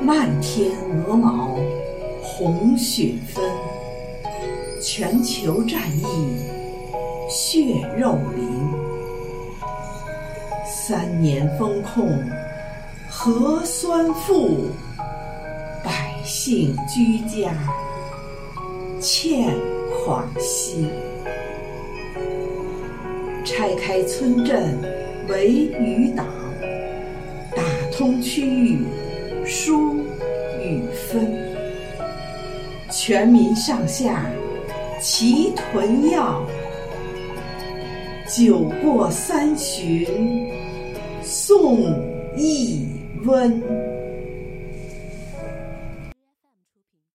漫天鹅毛，红雪纷，全球战役血肉淋。三年封控核酸负，百姓居家欠款息。拆开村镇为余党，打通区域书与分，全民上下齐囤药，酒过三巡送一温。